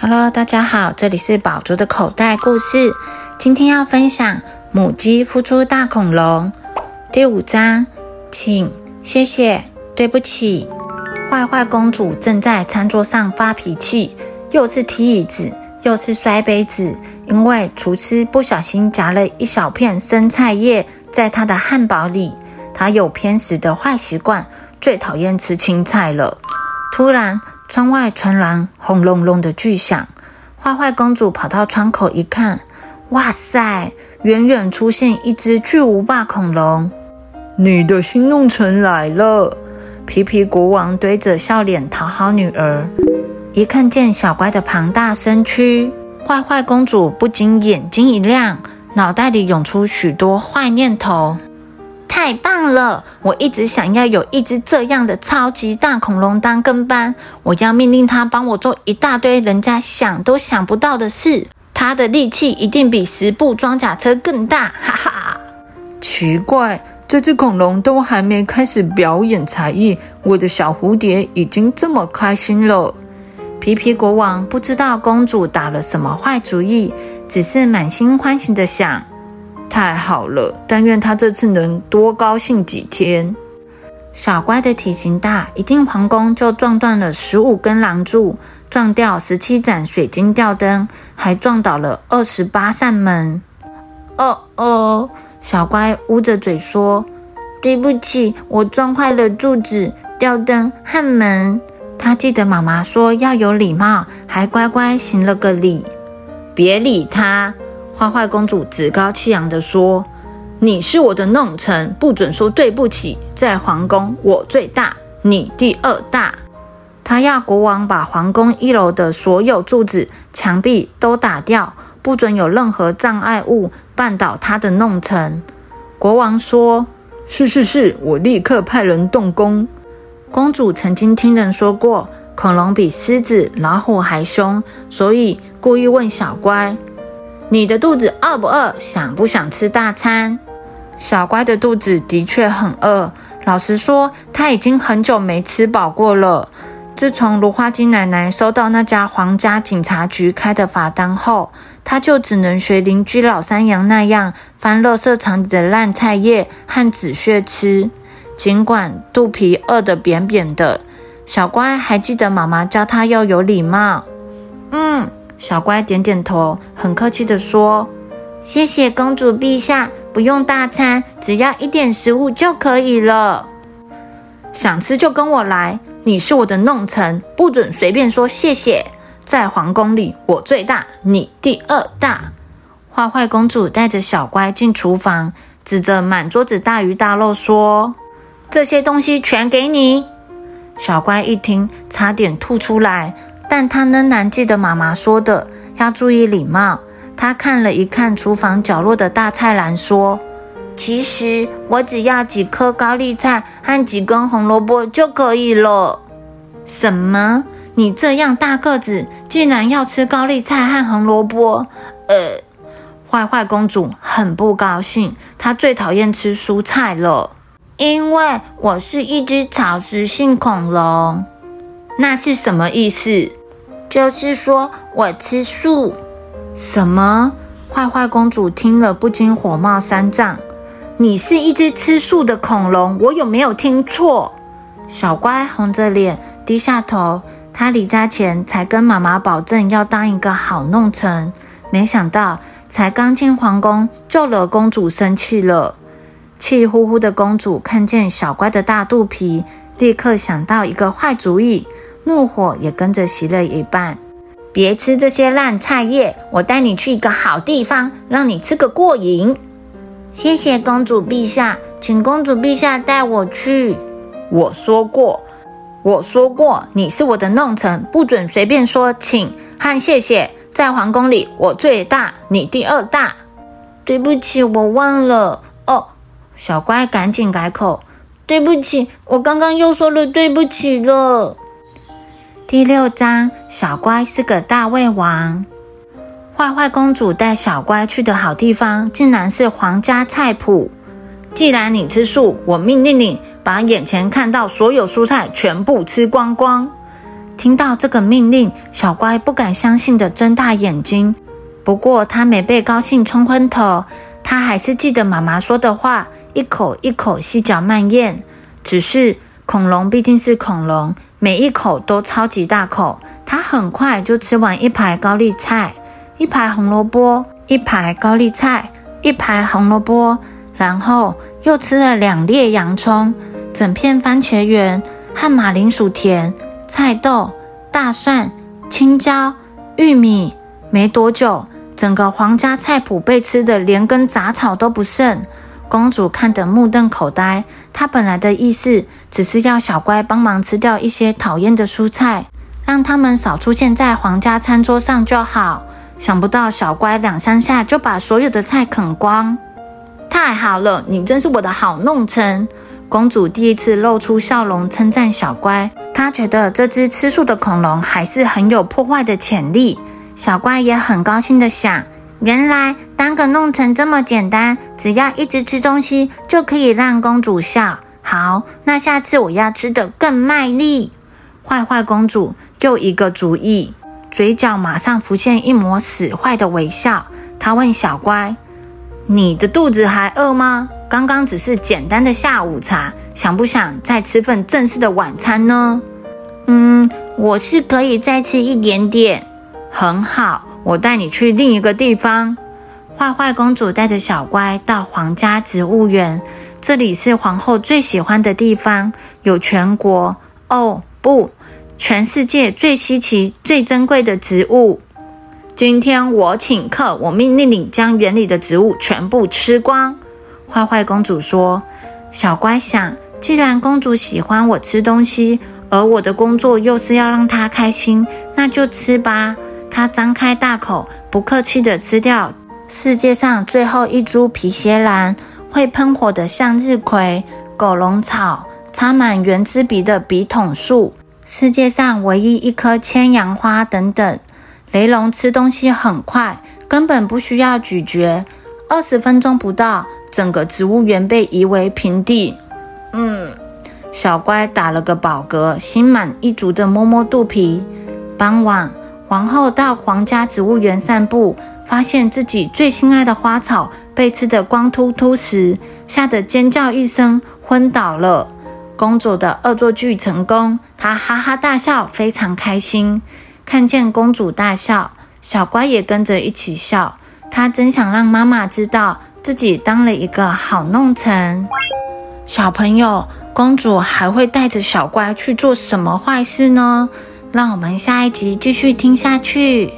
Hello，大家好，这里是宝珠的口袋故事。今天要分享母鸡孵出大恐龙第五章，请谢谢对不起。坏坏公主正在餐桌上发脾气，又是踢椅子，又是摔杯子，因为厨师不小心夹了一小片生菜叶在她的汉堡里。她有偏食的坏习惯，最讨厌吃青菜了。突然，窗外传来轰隆隆的巨响。坏坏公主跑到窗口一看，哇塞！远远出现一只巨无霸恐龙。你的新弄臣来了！皮皮国王堆着笑脸讨好女儿。一看见小乖的庞大身躯，坏坏公主不禁眼睛一亮，脑袋里涌出许多坏念头。太棒了！我一直想要有一只这样的超级大恐龙当跟班，我要命令它帮我做一大堆人家想都想不到的事。它的力气一定比十部装甲车更大，哈哈！奇怪，这只恐龙都还没开始表演才艺，我的小蝴蝶已经这么开心了。皮皮国王不知道公主打了什么坏主意，只是满心欢喜的想。太好了，但愿他这次能多高兴几天。小乖的体型大，一进皇宫就撞断了十五根廊柱，撞掉十七盏水晶吊灯，还撞倒了二十八扇门。哦哦，小乖捂着嘴说：“对不起，我撞坏了柱子、吊灯和门。”他记得妈妈说要有礼貌，还乖乖行了个礼。别理他。花花公主趾高气扬地说：“你是我的弄臣，不准说对不起。在皇宫，我最大，你第二大。”她要国王把皇宫一楼的所有柱子、墙壁都打掉，不准有任何障碍物绊倒她的弄臣。国王说：“是是是，我立刻派人动工。”公主曾经听人说过，恐龙比狮子、老虎还凶，所以故意问小乖。你的肚子饿不饿？想不想吃大餐？小乖的肚子的确很饿。老实说，他已经很久没吃饱过了。自从芦花精奶奶收到那家皇家警察局开的罚单后，他就只能学邻居老山羊那样翻垃圾场里的烂菜叶和纸屑吃。尽管肚皮饿得扁扁的，小乖还记得妈妈教他要有礼貌。嗯。小乖点点头，很客气地说：“谢谢公主陛下，不用大餐，只要一点食物就可以了。想吃就跟我来，你是我的弄臣，不准随便说谢谢。在皇宫里，我最大，你第二大。”坏坏公主带着小乖进厨房，指着满桌子大鱼大肉说：“这些东西全给你。”小乖一听，差点吐出来。但他仍然记得妈妈说的，要注意礼貌。他看了一看厨房角落的大菜篮，说：“其实我只要几颗高丽菜和几根红萝卜就可以了。”什么？你这样大个子，竟然要吃高丽菜和红萝卜？呃，坏坏公主很不高兴。她最讨厌吃蔬菜了，因为我是一只草食性恐龙。那是什么意思？就是说我吃素。什么？坏坏公主听了不禁火冒三丈。你是一只吃素的恐龙，我有没有听错？小乖红着脸低下头。他离家前才跟妈妈保证要当一个好弄臣，没想到才刚进皇宫就惹公主生气了。气呼呼的公主看见小乖的大肚皮，立刻想到一个坏主意。怒火也跟着熄了一半。别吃这些烂菜叶，我带你去一个好地方，让你吃个过瘾。谢谢公主陛下，请公主陛下带我去。我说过，我说过，你是我的弄臣，不准随便说请和谢谢。在皇宫里，我最大，你第二大。对不起，我忘了。哦，小乖，赶紧改口。对不起，我刚刚又说了对不起了。第六章，小乖是个大胃王。坏坏公主带小乖去的好地方，竟然是皇家菜谱。既然你吃素，我命令你把眼前看到所有蔬菜全部吃光光。听到这个命令，小乖不敢相信的睁大眼睛。不过他没被高兴冲昏头，他还是记得妈妈说的话，一口一口细嚼慢咽。只是恐龙毕竟是恐龙，每一口都超级大口。他很快就吃完一排高丽菜，一排红萝卜，一排高丽菜，一排红萝卜，然后又吃了两列洋葱，整片番茄园和马铃薯田。菜豆、大蒜、青椒、玉米，没多久，整个皇家菜谱被吃的连根杂草都不剩。公主看得目瞪口呆。她本来的意思只是要小乖帮忙吃掉一些讨厌的蔬菜，让他们少出现在皇家餐桌上就好。想不到小乖两三下就把所有的菜啃光。太好了，你真是我的好弄臣。公主第一次露出笑容，称赞小乖。她觉得这只吃素的恐龙还是很有破坏的潜力。小乖也很高兴地想：原来当个弄臣这么简单，只要一直吃东西就可以让公主笑。好，那下次我要吃得更卖力。坏坏公主又一个主意，嘴角马上浮现一抹使坏的微笑。她问小乖：“你的肚子还饿吗？”刚刚只是简单的下午茶，想不想再吃份正式的晚餐呢？嗯，我是可以再吃一点点。很好，我带你去另一个地方。坏坏公主带着小乖到皇家植物园，这里是皇后最喜欢的地方，有全国哦不，全世界最稀奇、最珍贵的植物。今天我请客，我命令你将园里的植物全部吃光。坏坏公主说：“小乖想，既然公主喜欢我吃东西，而我的工作又是要让她开心，那就吃吧。”她张开大口，不客气地吃掉世界上最后一株皮鞋兰，会喷火的向日葵、狗笼草、插满圆珠笔的笔筒树，世界上唯一一棵千阳花等等。雷龙吃东西很快，根本不需要咀嚼，二十分钟不到。整个植物园被夷为平地。嗯，小乖打了个饱嗝，心满意足地摸摸肚皮。傍晚，皇后到皇家植物园散步，发现自己最心爱的花草被吃得光秃秃时，吓得尖叫一声，昏倒了。公主的恶作剧成功，她哈哈大笑，非常开心。看见公主大笑，小乖也跟着一起笑。她真想让妈妈知道。自己当了一个好弄臣，小朋友，公主还会带着小乖去做什么坏事呢？让我们下一集继续听下去。